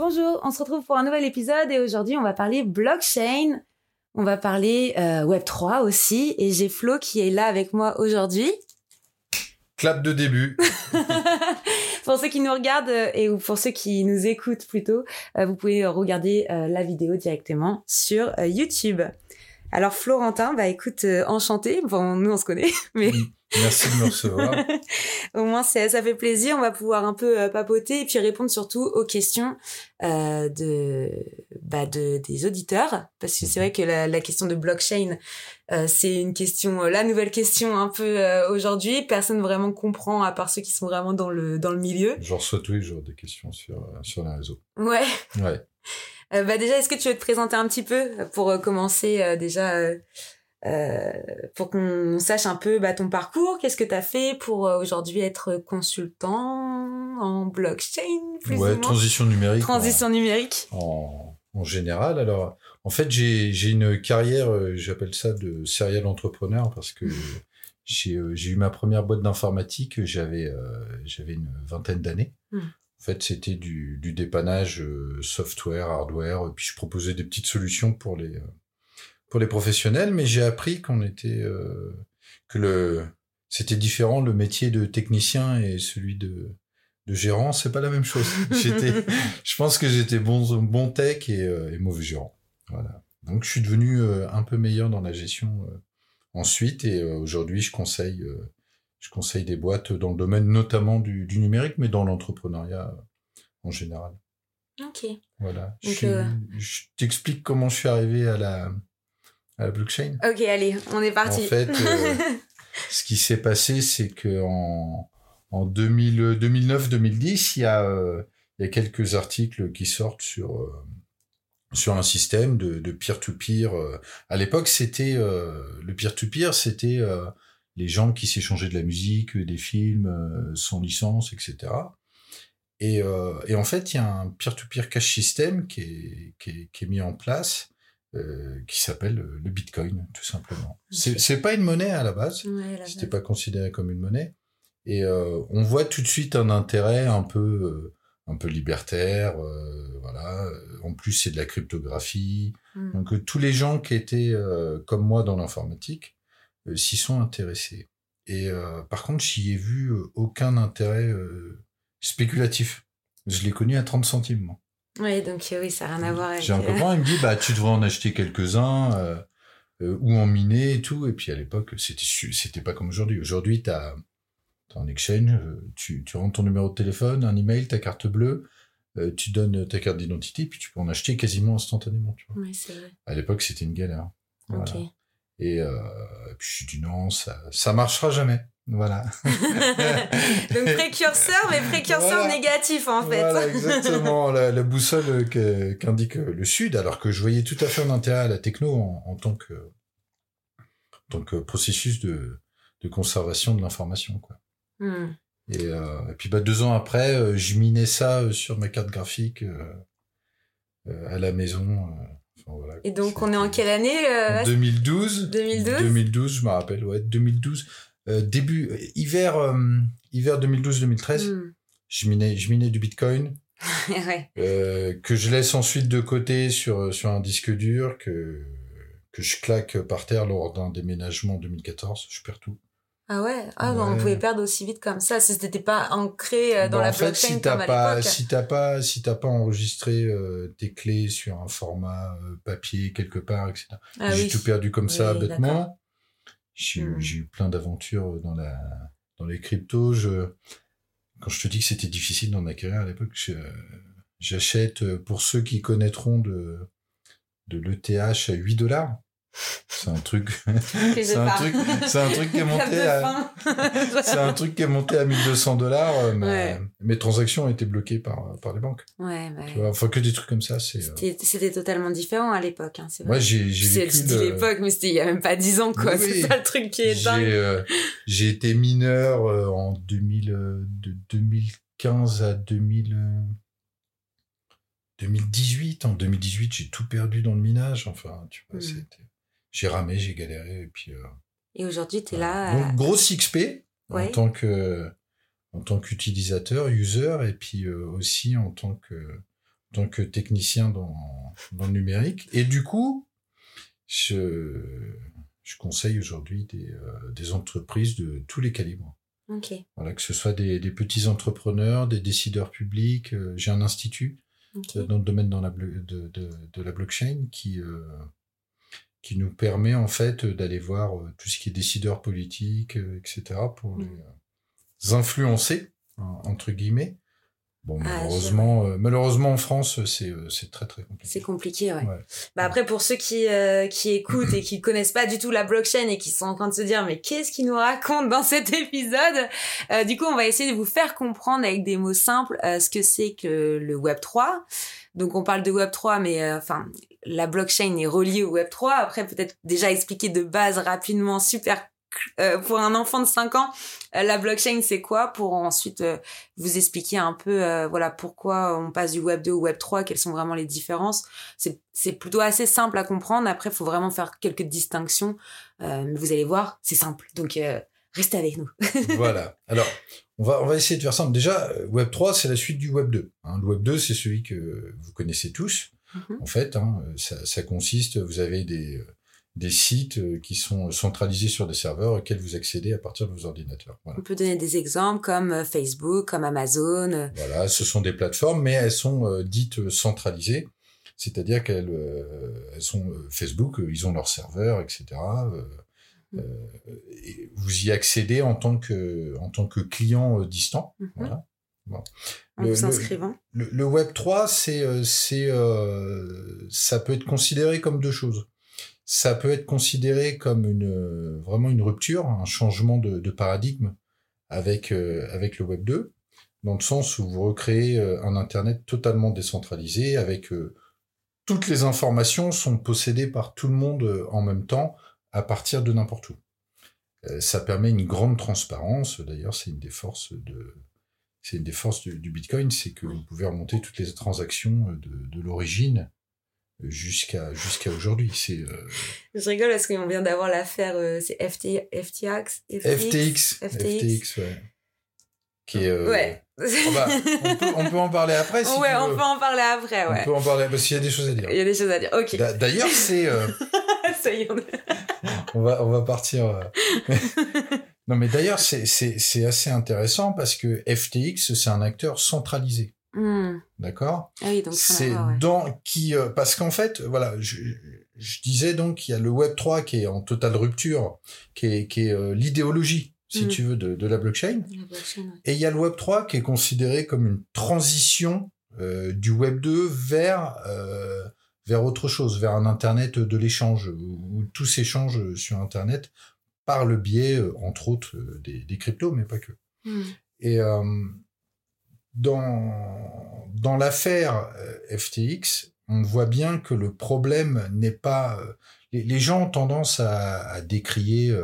Bonjour, on se retrouve pour un nouvel épisode et aujourd'hui on va parler blockchain, on va parler euh, Web3 aussi et j'ai Flo qui est là avec moi aujourd'hui. Clap de début. pour ceux qui nous regardent euh, et ou pour ceux qui nous écoutent plutôt, euh, vous pouvez regarder la vidéo directement sur YouTube. Alors Florentin, bah écoute, enchanté. Bon, nous on se connaît, mais Merci de me recevoir. Au moins, ça, ça fait plaisir. On va pouvoir un peu euh, papoter et puis répondre surtout aux questions euh, de, bah, de des auditeurs, parce que c'est vrai que la, la question de blockchain, euh, c'est une question, euh, la nouvelle question un peu euh, aujourd'hui. Personne vraiment comprend à part ceux qui sont vraiment dans le dans le milieu. Je reçois tous les jours des questions sur sur les réseaux. Ouais. Ouais. Bah déjà, est-ce que tu veux te présenter un petit peu pour commencer déjà? Euh, pour qu'on sache un peu bah, ton parcours, qu'est-ce que tu as fait pour euh, aujourd'hui être consultant en blockchain plus Ouais, ou moins? transition numérique. Transition en, numérique. En, en, général. Alors, en fait, j'ai une carrière, euh, j'appelle ça de serial entrepreneur parce que j'ai euh, eu ma première boîte d'informatique, j'avais euh, j'avais une vingtaine d'années. Mm. En fait, c'était du, du dépannage software, hardware, et puis je proposais des petites solutions pour les pour les professionnels, mais j'ai appris qu'on était euh, que le c'était différent le métier de technicien et celui de de gérant, c'est pas la même chose. j'étais, je pense que j'étais bon bon tech et, euh, et, mauvais gérant. Voilà. Donc je suis devenu euh, un peu meilleur dans la gestion euh, ensuite et euh, aujourd'hui je conseille euh, je conseille des boîtes dans le domaine notamment du, du numérique, mais dans l'entrepreneuriat en général. Ok. Voilà. Donc, je, je t'explique comment je suis arrivé à la à la blockchain. Ok, allez, on est parti. En fait, euh, ce qui s'est passé, c'est que en, en 2009-2010, il y a euh, il y a quelques articles qui sortent sur euh, sur un système de, de peer-to-peer. À l'époque, c'était le peer-to-peer, c'était les gens qui s'échangeaient de la musique, des films sans licence, etc. Et, et en fait, il y a un peer-to-peer cash system qui est, qui est, qui est mis en place euh, qui s'appelle le Bitcoin, tout simplement. Okay. C'est pas une monnaie à la base. Ouais, C'était pas considéré comme une monnaie. Et euh, on voit tout de suite un intérêt un peu, euh, un peu libertaire. euh, voilà. En plus, c'est de la cryptographie. Mm. Donc euh, tous les gens qui étaient euh, comme moi dans l'informatique s'y sont intéressés. Et par contre, j'y ai vu aucun intérêt spéculatif. Je l'ai connu à 30 centimes, moi. Oui, donc oui, ça n'a rien à voir avec... J'ai un copain, il me dit, bah, tu devrais en acheter quelques-uns, euh, euh, ou en miner et tout. Et puis à l'époque, c'était, c'était pas comme aujourd'hui. Aujourd'hui, t'as, as un exchange, tu, tu rentres ton numéro de téléphone, un email, ta carte bleue, euh, tu donnes ta Et, euh, et puis je dis non, ça, ça marchera jamais. Voilà. Donc précurseur, mais précurseur Voilà. négatif en fait. Voilà, exactement. la, la boussole que- qu'indique le Sud, alors que je voyais tout à fait un intérêt à la techno en, en tant que, en tant que processus de, de conservation de l'information, quoi. Hmm. Et, euh, et puis bah, deux ans après, euh, je minais ça euh, sur ma carte graphique euh, à la maison. euh, enfin, voilà, Et donc on est en quelle année euh, En 2012. 2012 2012, je me rappelle, ouais, 2012. Euh, début, euh, hiver, euh, hiver 2012-2013, Hmm. je, minais, je minais du Bitcoin. ouais. euh, que je laisse ensuite de côté sur, sur un disque dur, que, que je claque par terre lors d'un déménagement en 2014. Je perds tout. Ah ouais, ah, on pouvait perdre aussi vite comme ça si c'était pas ancré euh, dans Bon, la en fait, blockchain si t'as comme à pas, l'époque. si t'as pas, si t'as pas enregistré euh, tes clés sur un format euh, papier quelque part, etc. Ah j'ai oui. tout perdu comme ça Oui, bêtement. J'ai eu- Hmm. j'ai eu plein d'aventures dans la dans les cryptos. Je, quand je te dis que c'était difficile ma carrière à l'époque, je- j'achète pour ceux qui connaîtront de de l'ETH à 8 dollars. C'est un truc, c'est un truc, c'est un truc qui est monté à, c'est un truc qui est monté à 1200 dollars. Euh, mes transactions ont été bloquées par, par les banques. Ouais, bah tu vois, enfin, que des trucs comme ça, c'est. Euh, c'était, totalement différent à l'époque, hein, c'est vrai. J'ai, j'ai vécu. L'époque, mais c'était il y a même pas 10 ans, quoi. c'est ça le truc qui est dingue. Euh, j'ai été mineur en 2000, de 2015 à 2000, 2018. En 2018, j'ai tout perdu dans le minage. Enfin, tu vois, hmm. c'était j'ai ramé, j'ai galéré. Et puis. Euh, et aujourd'hui, tu es là. Donc, gros XP en tant que en tant qu'utilisateur, user, et puis euh, aussi en tant que en tant que technicien dans, dans le numérique. Et du coup, je, je conseille aujourd'hui des, euh, des entreprises de tous les calibres. Okay. Voilà, que ce soit des, des petits entrepreneurs, des décideurs publics. J'ai un institut dans le domaine dans la, de, de, de la blockchain qui, qui nous permet en fait d'aller voir euh, tout ce qui est décideurs politiques, euh, etc., pour mmh. les influencer, entre guillemets. Bon, ah, malheureusement, euh, malheureusement en France, c'est c'est très très compliqué. C'est compliqué, ouais. Bah après pour ceux qui qui écoutent et qui connaissent pas du tout la blockchain et qui sont en train de se dire mais qu'est-ce qu'il nous raconte dans cet épisode Du coup, on va essayer de vous faire comprendre avec des mots simples ce que c'est que le Web 3. Donc on parle de Web 3, mais enfin la blockchain est reliée au Web 3. Après, peut-être déjà expliquer de base rapidement, super euh, pour un enfant de 5 ans, euh, la blockchain c'est quoi? Pour ensuite euh, vous expliquer un peu voilà pourquoi on passe du web 2 au web 3, quelles sont vraiment les différences. C'est c'est plutôt assez simple à comprendre. Après, il faut vraiment faire quelques distinctions, mais vous allez voir, c'est simple. Donc restez avec nous. voilà. Alors, on va on va essayer de faire simple. Déjà, web 3 c'est la suite du web 2. Hein. Le web 2 c'est celui que vous connaissez tous. Mhm. En fait, hein, ça, ça, consiste, vous avez des, des sites euh, qui sont centralisés sur des serveurs auxquels vous accédez à partir de vos ordinateurs. On peut donner des exemples comme euh, Facebook, comme Amazon. Euh. Voilà, ce sont des plateformes, mais elles sont dites centralisées. C'est-à-dire qu'elles elles sont Facebook, ils ont leur serveur, etc. Mhm. et vous y accédez en tant que en tant que client distant. Mhm. Voilà. Bon. En le, vous inscrivant. Le, le, Web 3, c'est, euh, c'est, euh, ça peut être considéré comme deux choses. Ça peut être considéré comme une, vraiment une rupture, un changement de, de paradigme avec, euh, avec le Web 2, dans le sens où vous recréez un Internet totalement décentralisé, avec toutes les informations sont possédées par tout le monde en même temps, à partir de n'importe où. ça permet une grande transparence. D'ailleurs, c'est une des forces de, c'est une des forces du, Bitcoin, c'est que vous pouvez remonter toutes les transactions euh, de, l'origine euh, jusqu'à jusqu'à aujourd'hui. C'est. Euh, Je rigole parce qu'on vient d'avoir l'affaire, c'est FT, FTX, FTX, FTX, ouais. Qui est, ouais. on, va, on, peut, on, peut, en parler après. Si ouais, on peut en parler après. Ouais. On peut en parler parce qu'il y a des choses à dire. Il y a des choses à dire. Ok. D'ailleurs, c'est. Ça y est. on va on va partir. Non, mais d'ailleurs, c'est assez intéressant parce que FTX, c'est un acteur centralisé. Hmm. D'accord? Ah oui, donc c'est dans qui euh, parce qu'en fait voilà je, je disais donc qu'il y a le Web 3 qui est en totale rupture qui est qui est euh, l'idéologie si hmm. tu veux de, de la blockchain, et il y a le Web 3 qui est considéré comme une transition euh, du Web 2 vers vers autre chose vers un internet de l'échange où, où tout s'échange sur internet par le biais, euh, entre autres, euh, des, des, cryptos, mais pas que. Hmm. Et euh, dans, dans l'affaire FTX, on voit bien que le problème n'est pas... Les, gens ont tendance à, à décrier,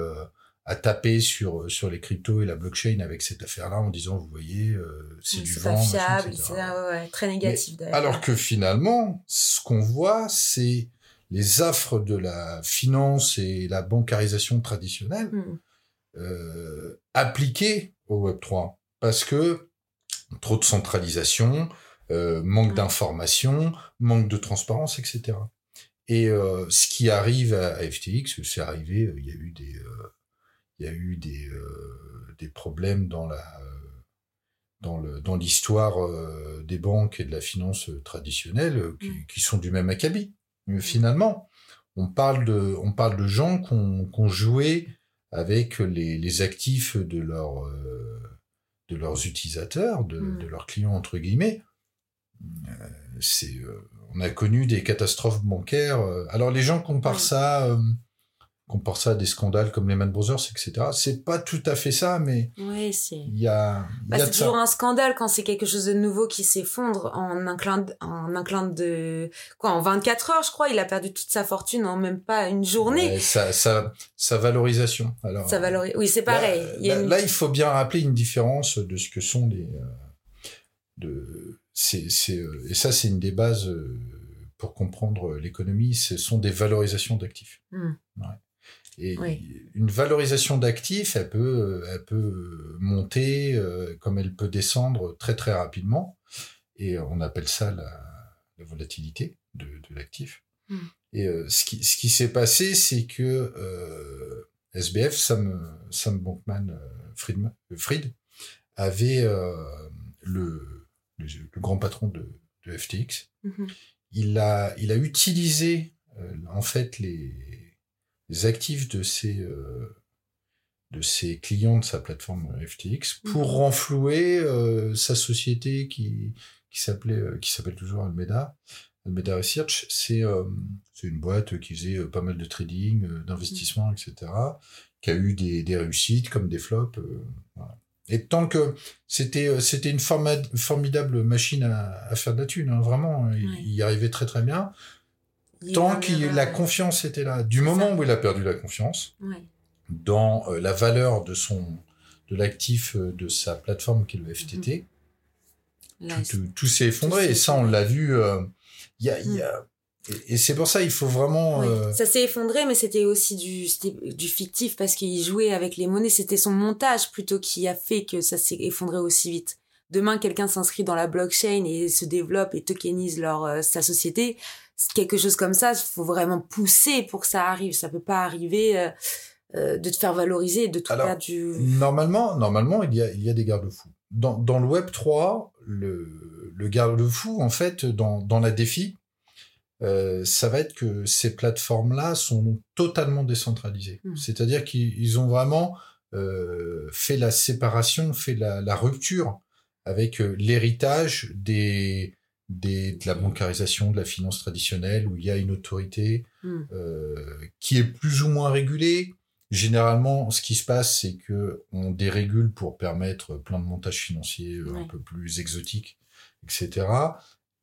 à taper sur, sur les cryptos et la blockchain avec cette affaire-là en disant, vous voyez, c'est du vent. C'est pas fiable, c'est ouais, très négatif. alors que finalement, ce qu'on voit, c'est les affres de la finance et la bancarisation traditionnelle hmm. euh, appliquées au Web 3 parce que trop de centralisation, euh, manque hmm. d'information, manque de transparence, etc. Et euh, ce qui arrive à, FTX, c'est arrivé, il y a eu des, il y a eu des, des problèmes dans la dans le dans l'histoire des banques et de la finance traditionnelle qui, hmm. qui sont du même acabit. Mais finalement, on parle de, on parle de gens qui ont, joué avec les, les, actifs de, leur, euh, de leurs utilisateurs, de, mm. de, leurs clients, entre guillemets. Euh, c'est, euh, on a connu des catastrophes bancaires. euh, Alors les gens comparent ça, comparent ça à des scandales comme Lehman Brothers, etc. C'est pas tout à fait ça, mais Oui, c'est. il y a, Bah, c'est ça. toujours un scandale quand c'est quelque chose de nouveau qui s'effondre en un clin en un clin de quoi en 24 heures je crois il a perdu toute sa fortune en même pas une journée Ouais, sa, sa, sa valorisation. Alors, ça valorise oui c'est pareil Là, il y a là- une- là, il faut bien rappeler une différence de ce que sont les. euh, de, c'est, c'est, euh, et ça, c'est une des bases euh, pour comprendre l'économie. Ce sont des valorisations d'actifs. Hmm. Ouais. Et Oui. une valorisation d'actifs, elle peut, euh, elle peut monter euh, comme elle peut descendre très très rapidement. Et on appelle ça la, la volatilité de, de l'actif. Hmm. Et euh, ce qui, ce qui s'est passé, c'est que euh, SBF, Sam, Sam Bankman-Fried, Fried, avait euh, le, le, le grand patron de, de FTX. Mhm. Il a, il a utilisé euh, en fait les, les actifs de ses, euh, de ses clients de sa plateforme FTX pour Mhm. renflouer euh, sa société qui, qui s'appelait, euh, qui s'appelle toujours Almeda. Almeda Research, c'est une boîte qui faisait pas mal de trading, d'investissement, etc., qui a eu des, des réussites comme des flops. voilà. Et tant que c'était c'était une formidable machine à, à faire de la thune, hein, vraiment, il, Ouais. il y arrivait très très bien. Tant que avoir- la confiance était là, du moment ça. où il a perdu la confiance Ouais. dans euh, la valeur de son de l'actif euh, de sa plateforme qui est le FTT, Là, tout, s'est effondré. Et ça, on l'a vu. euh, Il y a, y a- et, c'est pour ça, il faut vraiment. Oui. euh, Ça s'est effondré, mais c'était aussi du, fictif parce qu'il jouait avec les monnaies. C'était son montage plutôt qui a fait que ça s'est effondré aussi vite. Demain, quelqu'un s'inscrit dans la blockchain et se développe et tokenise leur, euh, sa société. Quelque chose comme ça, il faut vraiment pousser pour que ça arrive. Ça peut pas arriver euh, euh, de te faire valoriser et de tout Alors, perdre du... Normalement, normalement, il y a, il y a des garde-fous. Dans, dans le Web 3, le, le garde-fou, en fait, dans, dans la défi, euh, ça va être que ces plateformes-là sont totalement décentralisées. Mm. C'est-à-dire qu'ils ils ont vraiment euh, fait la séparation, fait la, la rupture avec l'héritage des, des, de la bancarisation, de la finance traditionnelle, où il y a une autorité Mm. euh, qui est plus ou moins régulée. Généralement, ce qui se passe, c'est que on dérégule pour permettre plein de montages financiers euh, un peu plus exotiques, etc.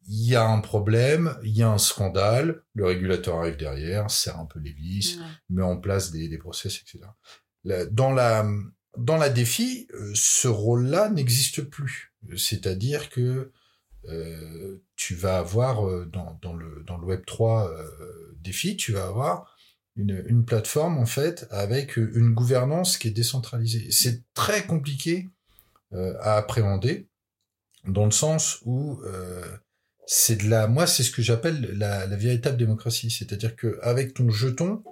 Il y a un problème, il y a un scandale, le régulateur arrive derrière, serre un peu les vis, Ouais. met en place des, des process, etc. Dans la dans la défi, euh, ce rôle-là n'existe plus. C'est-à-dire que euh, tu vas avoir euh, dans, dans le dans le Web 3 euh, défi, tu vas avoir une, une plateforme en fait avec une gouvernance qui est décentralisée. C'est très compliqué euh, à appréhender dans le sens où euh, c'est de la moi c'est ce que j'appelle la, la véritable démocratie, c'est-à-dire que avec ton jeton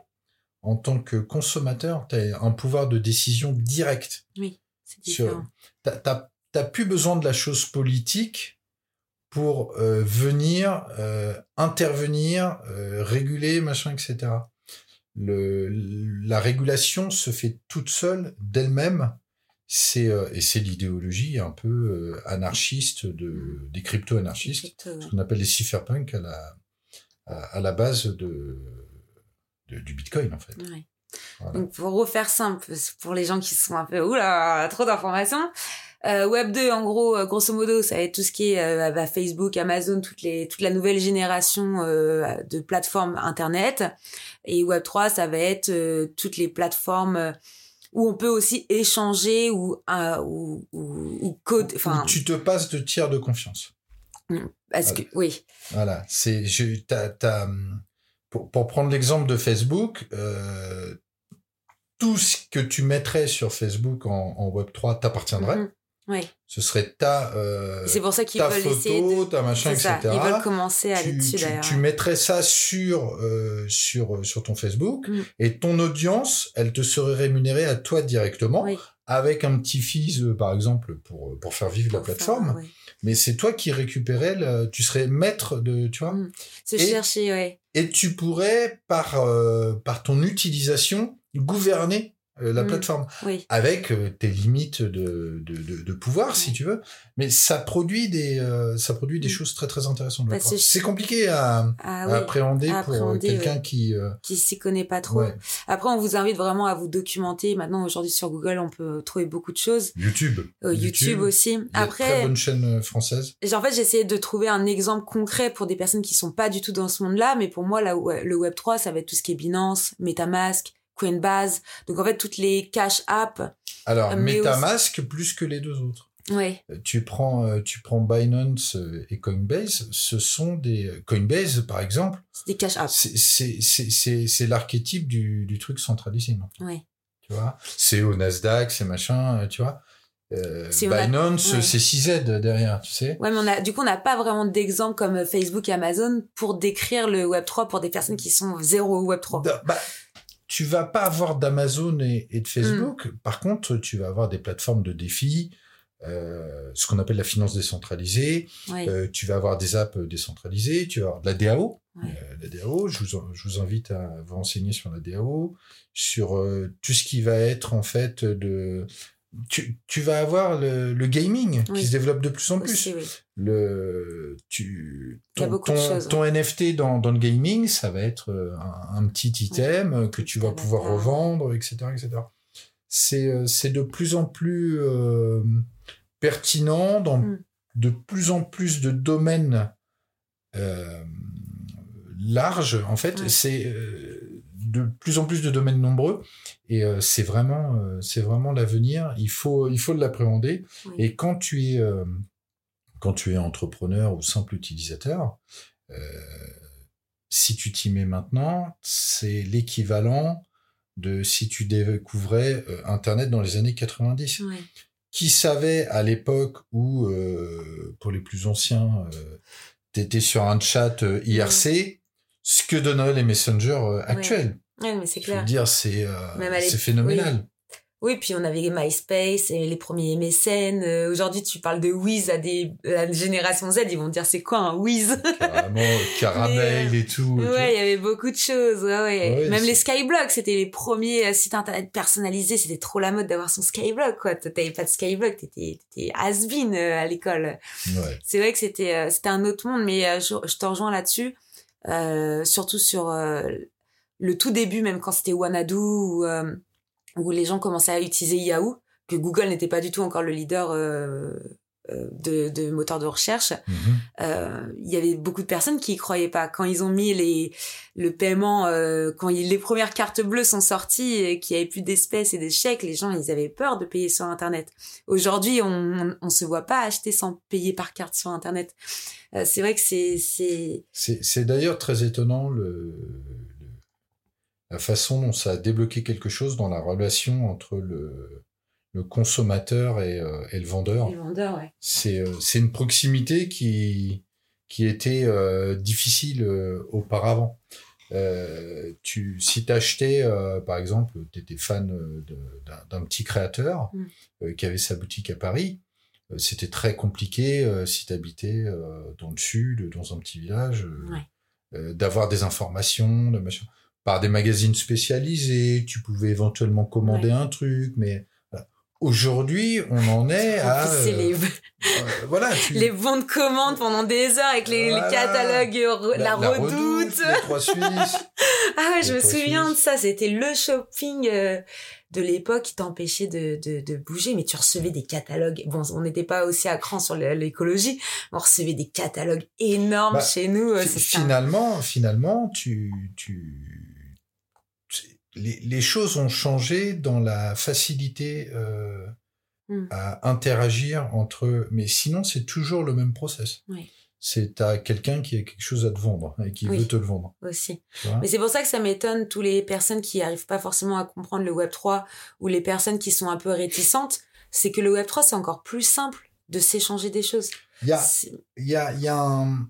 en tant que consommateur, tu as un pouvoir de décision direct C'est sur- différent. t'as t'as plus besoin de la chose politique pour euh, venir euh, intervenir, euh, réguler, machin, etc. Le, la régulation se fait toute seule d'elle-même. C'est euh, et c'est l'idéologie un peu euh, anarchiste de des crypto-anarchistes, Exactement. ce qu'on appelle les cypherpunks à la à, à la base de, de- du Bitcoin en fait. Ouais. Voilà. Donc pour refaire simple, pour les gens qui sont un peu oula, trop d'informations. Euh, Web 2, en gros, euh, grosso modo, ça va être tout ce qui est euh, bah, Facebook, Amazon, toutes les, toute la nouvelle génération euh, de plateformes Internet. Et Web 3, ça va être euh, toutes les plateformes où on peut aussi échanger ou euh, ou, ou, ou code. Enfin, tu te passes de tiers de confiance. parce que oui, Voilà, c'est je t'as, t'as, hum, pour, pour prendre l'exemple de Facebook, euh, tout ce que tu mettrais sur Facebook en, en Web 3 t'appartiendrait. Mhm. Oui. Ce serait ta euh, c'est pour ça qu'ils ta veulent photo, de. ta machin, C'est ça. etc. Ils veulent commencer à aller tu, dessus tu- d'ailleurs. tu mettrais ça sur euh, sur sur ton Facebook Mhm. et ton audience, elle te serait rémunérée à toi directement Oui. avec un petit euh, par exemple pour pour faire vivre la faire, plateforme. ouais. Mais c'est toi qui récupérais, le, tu serais maître de, tu vois. Mhm. Se Et- chercher, ouais. et tu pourrais par euh, par ton utilisation gouverner euh, la Mm. plateforme, Oui. avec euh, tes limites de, de, de, de pouvoir, si tu veux. Mais ça produit des, euh, ça produit des Mm. choses très très intéressantes. que- C'est compliqué à, Ah à appréhender à pour euh, quelqu'un ouais. qui. euh, Qui s'y connaît pas trop. ouais. Après, on vous invite vraiment à vous documenter. Maintenant, aujourd'hui, sur Google, on peut trouver beaucoup de choses. YouTube. Euh, YouTube, aussi. Il y a de très Après, bonne chaîne euh, française. en fait, j'ai essayé de trouver un exemple concret pour des personnes qui sont pas du tout dans ce monde-là. Mais pour moi, là, le Web 3, ça va être tout ce qui est Binance, MetaMask, Coinbase. Donc, en fait, toutes les cash apps. Alors, MetaMask plus que les deux autres. Ouais. Euh, Tu prends, euh, tu prends Binance euh, et Coinbase, ce sont des Coinbase par exemple. C'est des cash apps. C'est l'archétype du du truc centralisé, non Ouais. Tu vois, c'est au Nasdaq, c'est machin, tu vois? Euh, Binance, ouais. c'est 6Z derrière, tu sais? Ouais, mais on a, du coup, on n'a pas vraiment d'exemple comme Facebook et Amazon pour décrire le Web 3 pour des personnes qui sont zéro Web 3. Da- bah, tu vas pas avoir d'Amazon et, et de Facebook. Mm. Par contre, tu vas avoir des plateformes de défis, euh, ce qu'on appelle la finance décentralisée. Euh, tu vas avoir des apps décentralisées. Tu vas avoir de la DAO. Euh, la DAO, je vous, en- je vous invite à vous renseigner sur la DAO, sur euh, tout ce qui va être en fait de. Tu, tu vas avoir le, le gaming Oui. qui se développe de plus en plus. Aussi, oui. le tu ton, beaucoup de ton, choses, ton NFT dans, dans le gaming ça va être euh, un, un petit item que tu vas pouvoir revendre etc etc c'est euh, c'est de plus en plus euh, pertinent dans Mm. de plus en plus de domaines euh, larges en fait. C'est euh, de plus en plus de domaines nombreux. Et euh, c'est vraiment euh, c'est vraiment l'avenir. Il faut il faut l'appréhender. Oui. et quand tu es euh, quand tu es entrepreneur ou simple utilisateur si tu t'y mets maintenant c'est l'équivalent de si tu découvrais internet dans les années 90 Ouais. qui savait à l'époque où pour les plus anciens euh, t'étais sur un chat IRC ce que donneraient les messengers euh, actuels Ouais, mais c'est je veux clair. dire, c'est euh, c'est phénoménal. Oui, puis on avait MySpace et les premiers MSN. Euh, Aujourd'hui, tu parles de Wiz à des à la génération Z, ils vont te dire c'est quoi un Wiz? Carrément, caramel et tout. et. Ouais, il y avait beaucoup de choses. Ouais, ouais. Ouais, Même les Skyblogs, c'était les premiers sites internet personnalisés. C'était trop la mode d'avoir son Skyblog, quoi. T'avais pas de Skyblog, t'étais t'étais has-been à l'école. Ouais. C'est vrai que c'était c'était un autre monde, mais je, je te rejoins là-dessus, euh, surtout sur euh, le tout début, même quand c'était Wanadu ou euh, où les gens commençaient à utiliser Yahoo, que Google n'était pas du tout encore le leader de, de moteur de recherche. Mhm. Euh, Il y avait beaucoup de personnes qui y croyaient pas. Quand ils ont mis les le paiement, euh, quand les premières cartes bleues sont sorties et qu'il y avait plus d'espèces et des chèques, les gens ils avaient peur de payer sur Internet. Aujourd'hui, on, on, on se voit pas acheter sans payer par carte sur Internet. Euh, c'est vrai que c'est c'est C'est c'est d'ailleurs très étonnant le, le- la façon dont ça a débloqué quelque chose dans la relation entre le, le consommateur et, euh, et le vendeur. ouais. C'est euh, c'est une proximité qui, qui était euh, difficile auparavant. Tu, si t'achetais, par exemple, tu étais fan d'un petit créateur Mm. qui avait sa boutique à Paris, c'était très compliqué si tu habitais dans le sud, dans un petit village, Ouais. d'avoir des informations, de machin. Par des magazines spécialisés, tu pouvais éventuellement commander Ouais. un truc, mais. Aujourd'hui, on en est à... Euh, les, euh, voilà, tu- les bons de commande pendant des heures avec les, catalogues euh, la, redoute. les trois Suisses. Ah ouais, je me souviens Suisses. de ça. C'était le shopping euh, de l'époque qui t'empêchait de, de, de bouger, mais tu recevais des catalogues. Bon, on n'était pas aussi à cran sur l'écologie, mais on recevait des catalogues énormes Bah, chez nous. euh, ça. finalement, finalement, tu, tu- les, les choses ont changé dans la facilité euh, Mm. à interagir entre. Mais sinon, c'est toujours le même process. Oui. C'est t'as quelqu'un qui a quelque chose à te vendre et qui Oui. veut te le vendre. aussi. Mais c'est pour ça que ça m'étonne tous les personnes qui arrivent pas forcément à comprendre le Web 3 ou les personnes qui sont un peu réticentes, c'est que le Web 3 c'est encore plus simple de s'échanger des choses. Il y a, y a, il y a un...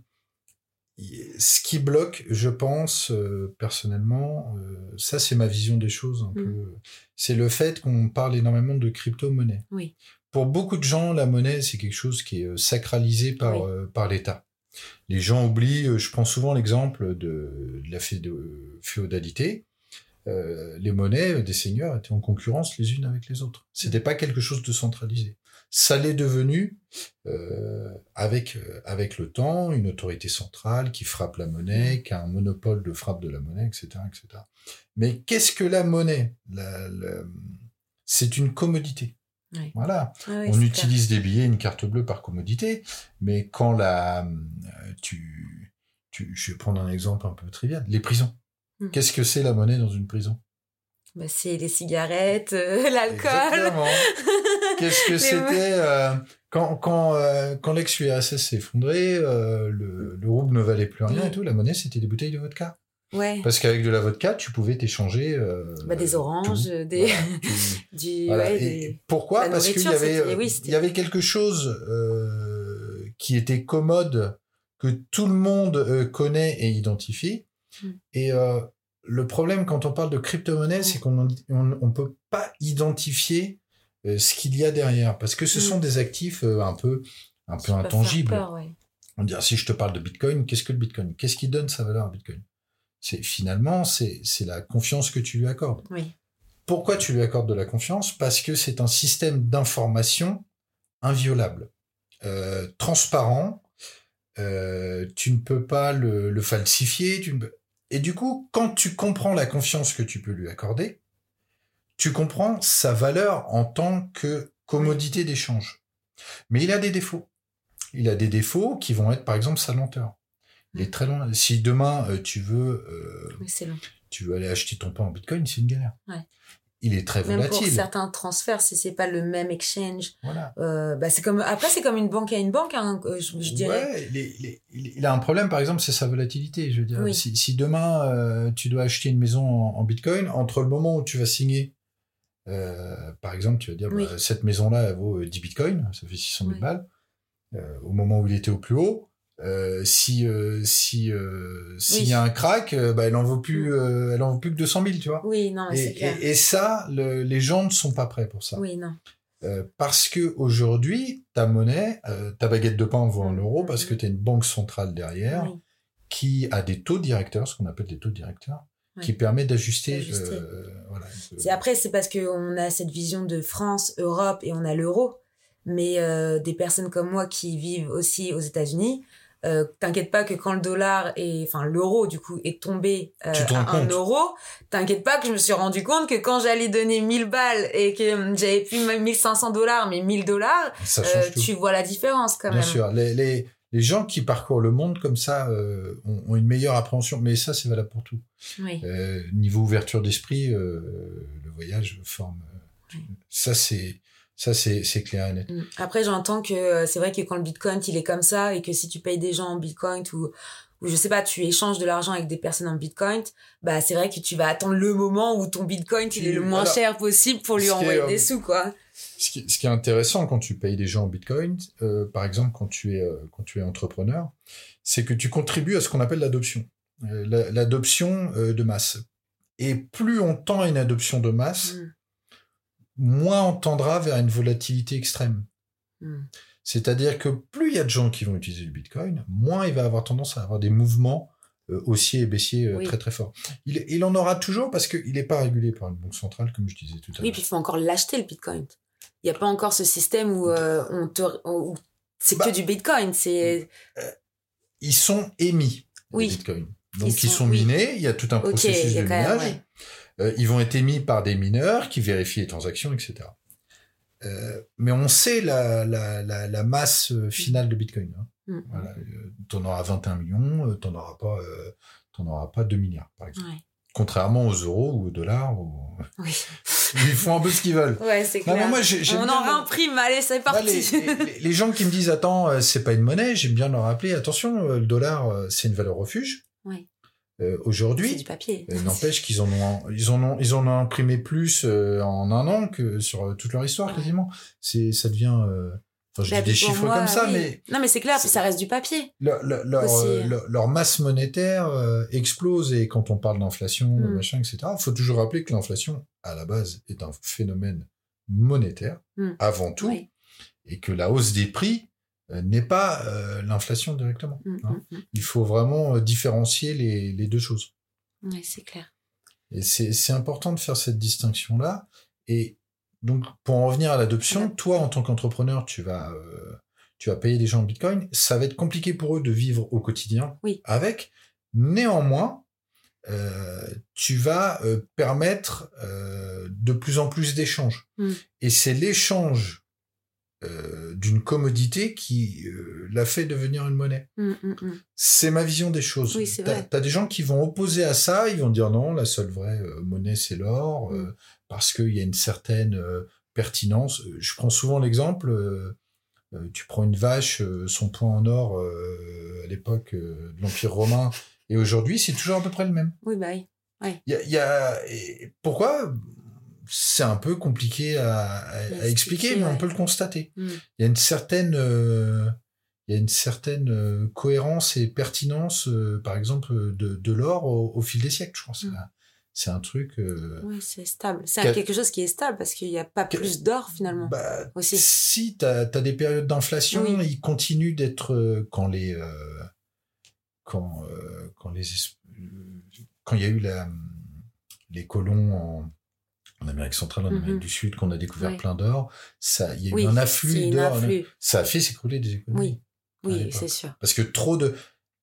Ce qui bloque, je pense, euh, personnellement, euh, ça c'est ma vision des choses un Mm. peu, c'est le fait qu'on parle énormément de crypto-monnaie. Oui. Pour beaucoup de gens, la monnaie, c'est quelque chose qui est euh, sacralisé par, Oui. euh, par l'État. Les gens oublient, je prends souvent l'exemple de, de la féodalité. les monnaies des seigneurs étaient en concurrence les unes avec les autres. C'était pas quelque chose de centralisé. Ça l'est devenu euh, avec euh, avec le temps une autorité centrale qui frappe la monnaie, qui a un monopole de frappe de la monnaie, etc., etc. Mais qu'est-ce que la monnaie? La, la- C'est une commodité. Oui. Voilà. Ah oui, On utilise des billets, une carte bleue par commodité, mais quand la, tu, tu, je vais prendre un exemple un peu trivial, les prisons. Hmm. Qu'est-ce que c'est la monnaie dans une prison? Bah, c'est les cigarettes, euh, l'alcool. Qu'est-ce que c'était euh, quand quand euh, quand l'ex-URSS s'est effondré, euh, le, le rouble ne valait plus rien et Hmm. tout. La monnaie c'était des bouteilles de vodka. Ouais. Parce qu'avec de la vodka, tu pouvais t'échanger Bah, des oranges, tout. des, Voilà, tu- du, Voilà. ouais, Et des- pourquoi? la Parce qu'il y avait, oui, il y avait quelque chose qui était commode, que tout le monde connaît et identifie. Mm. Et le problème quand on parle de crypto-monnaie, Mm. c'est qu'on on, on peut pas identifier ce qu'il y a derrière, parce que ce Mm. sont des actifs euh, un peu un peu intangibles. peur, ouais. On dirait, si je te parle de Bitcoin, qu'est-ce que le Bitcoin? Qu'est-ce qui donne sa valeur à Bitcoin? C'est finalement c'est la confiance que tu lui accordes. Oui. Pourquoi tu lui accordes de la confiance? Parce que c'est un système d'information inviolable, euh, transparent. euh, tu ne peux pas le, le falsifier. Tu ne peux- Et du coup, quand tu comprends la confiance que tu peux lui accorder, tu comprends sa valeur en tant que commodité d'échange. Mais il a des défauts. Il a des défauts qui vont être, par exemple, sa lenteur. Il est très loin. Si demain euh, tu veux, euh, Oui, long. tu veux aller acheter ton pain en Bitcoin, c'est une galère. Ouais. Il est très Même pour volatile. certains transferts, si c'est pas le même exchange, Voilà. euh, bah c'est comme après c'est comme une banque à une banque, hein, je, je dirais. Ouais, les- les- il il a un problème, par exemple, c'est sa volatilité. Je veux dire, Oui. si, si demain euh, tu dois acheter une maison en, en Bitcoin, entre le moment où tu vas signer, euh, par exemple, tu vas dire, Oui. bah, cette maison-là, elle vaut euh, 10 Bitcoins, ça fait 600 000 Oui. balles, euh, au moment où il était au plus haut. Euh, si euh, si euh, s'il Oui. y a un crack, euh, bah, elle en vaut plus, euh, elle en vaut plus que 200 000, tu vois. Oui, non, Et, clair. et, et ça, le- les gens ne sont pas prêts pour ça. Oui, non. Euh, parce que aujourd'hui, ta monnaie, euh, ta baguette de pain vaut un Mhm. euro parce que tu as une banque centrale derrière qui a des taux directeurs, ce qu'on appelle des taux directeurs, Ouais. qui permet d'ajuster. Euh, voilà, C'est après, c'est parce qu'on a cette vision de France, Europe et on a l'euro. Mais euh, des personnes comme moi qui vivent aussi aux États-Unis, euh, t'inquiète pas que quand le dollar est, enfin l'euro du coup est tombé euh, à un euro, t'inquiète pas que je me suis rendu compte que quand j'allais donner 1000 balles et que j'avais plus même 1500 dollars mais 1000 dollars, euh, tu vois la différence quand Bien même. sûr, les, les, les gens qui parcourent le monde comme ça euh, ont, ont une meilleure appréhension, mais ça c'est valable pour tout. Oui. Euh, niveau ouverture d'esprit, euh, le voyage forme. euh, Oui. Ça c'est ça c'est c'est clair et net. Mm. Après, j'entends que c'est vrai que quand le Bitcoin, il est comme ça, et que si tu payes des gens en Bitcoin ou, ou je sais pas, tu échanges de l'argent avec des personnes en Bitcoin, bah c'est vrai que tu vas attendre le moment où ton Bitcoin, il est le moins Voilà. cher possible pour lui Ce qui est, envoyer euh, des sous, quoi. Ce qui, ce qui est intéressant quand tu payes des gens en Bitcoin, euh, par exemple quand tu es euh, quand tu es entrepreneur, c'est que tu contribues à ce qu'on appelle l'adoption, la- l'adoption de masse. Et plus on tend à une adoption de masse, Mm. moins on tendra vers une volatilité extrême. Mm. C'est-à-dire que plus il y a de gens qui vont utiliser le Bitcoin, moins il va avoir tendance à avoir des mouvements euh, haussiers et baissiers euh, Oui. très très forts. Il, il en aura toujours parce qu'il n'est pas régulé par une banque centrale, comme je disais tout à l'heure. Oui, puis il faut encore l'acheter, le Bitcoin. Il n'y a pas encore ce système où euh, on te, où c'est Bah. que du Bitcoin, c'est, ils sont émis, Oui. les bitcoins. Donc, Ils ils sont- minés, il y a tout un processus de même, minage. ouais. Euh, ils vont être émis par des mineurs qui vérifient les transactions, etc. Euh, mais on sait la, la, la, la masse euh, finale de Bitcoin. Hein. Mm. Voilà, euh, t'en auras 21 millions, euh, t'en auras pas, euh, auras pas 2 milliards, par exemple. Ouais. Contrairement aux euros ou aux dollars, Oui. ils font un peu ce qu'ils veulent. Ouais, c'est Non, clair. mais moi, on en réimprime, allez, c'est Moi, parti. les, les- les gens qui me disent attends c'est pas une monnaie j'aime bien leur rappeler attention le dollar c'est une valeur refuge. Euh, c'est aujourd'hui du papier. euh, n'empêche qu'ils en ont ils en ont ils en ont imprimé plus euh, en un an que sur euh, toute leur histoire Ouais. quasiment c'est ça devient euh, enfin je Bah, des chiffres moi, comme ça oui. mais Non, mais c'est clair, ça reste du papier. leur, leur, leur, masse monétaire euh, explose et quand on parle d'inflation Mm. machin etc il faut toujours rappeler que l'inflation à la base est un phénomène monétaire Mm. avant tout Oui. et que la hausse des prix n'est pas euh, l'inflation directement. Mm, hein. mm, Il faut vraiment euh, différencier les, les deux choses. mm. Ouais, c'est clair. Et c'est important de faire cette distinction-là. Et donc, pour en revenir à l'adoption, toi, en tant qu'entrepreneur, tu vas, euh, tu vas payer des gens en Bitcoin. Ça va être compliqué pour eux de vivre au quotidien Oui. avec. Néanmoins, euh, tu vas euh, permettre euh, de plus en plus d'échanges. Mm. Et c'est l'échange euh, d'une commodité qui euh, l'a fait devenir une monnaie. Mm, mm, mm. C'est ma vision des choses. Oui, T'as des gens qui vont opposer à ça, ils vont dire non, la seule vraie euh, monnaie c'est l'or, parce qu'il y a une certaine pertinence. Je prends souvent l'exemple, tu prends une vache, son poids en or à l'époque de l'Empire romain, et aujourd'hui c'est toujours à peu près le même. Oui, bah oui. Il y a, y pourquoi c'est un peu compliqué à, à- à expliquer, mais on peut le constater. Mm. Il y a une certaine, euh, il y a une certaine euh, cohérence et pertinence, euh, par exemple, de, de l'or au, au fil des siècles. Je c'est Mm. un- c'est un truc. Ouais, c'est stable. C'est Quel- quelque chose qui est stable parce qu'il n'y a pas plus d'or finalement. bah, aussi. Si tu as, des périodes d'inflation, Oui. ils continuent d'être quand les quand quand les es- quand il y a eu la, les colons en, en Amérique centrale, en Amérique Mhm. du Sud, qu'on a découvert plein d'or, ça, il y a oui, eu un afflux d'or, ça a fait s'écrouler des économies. Oui, oui, c'est sûr. Parce que trop de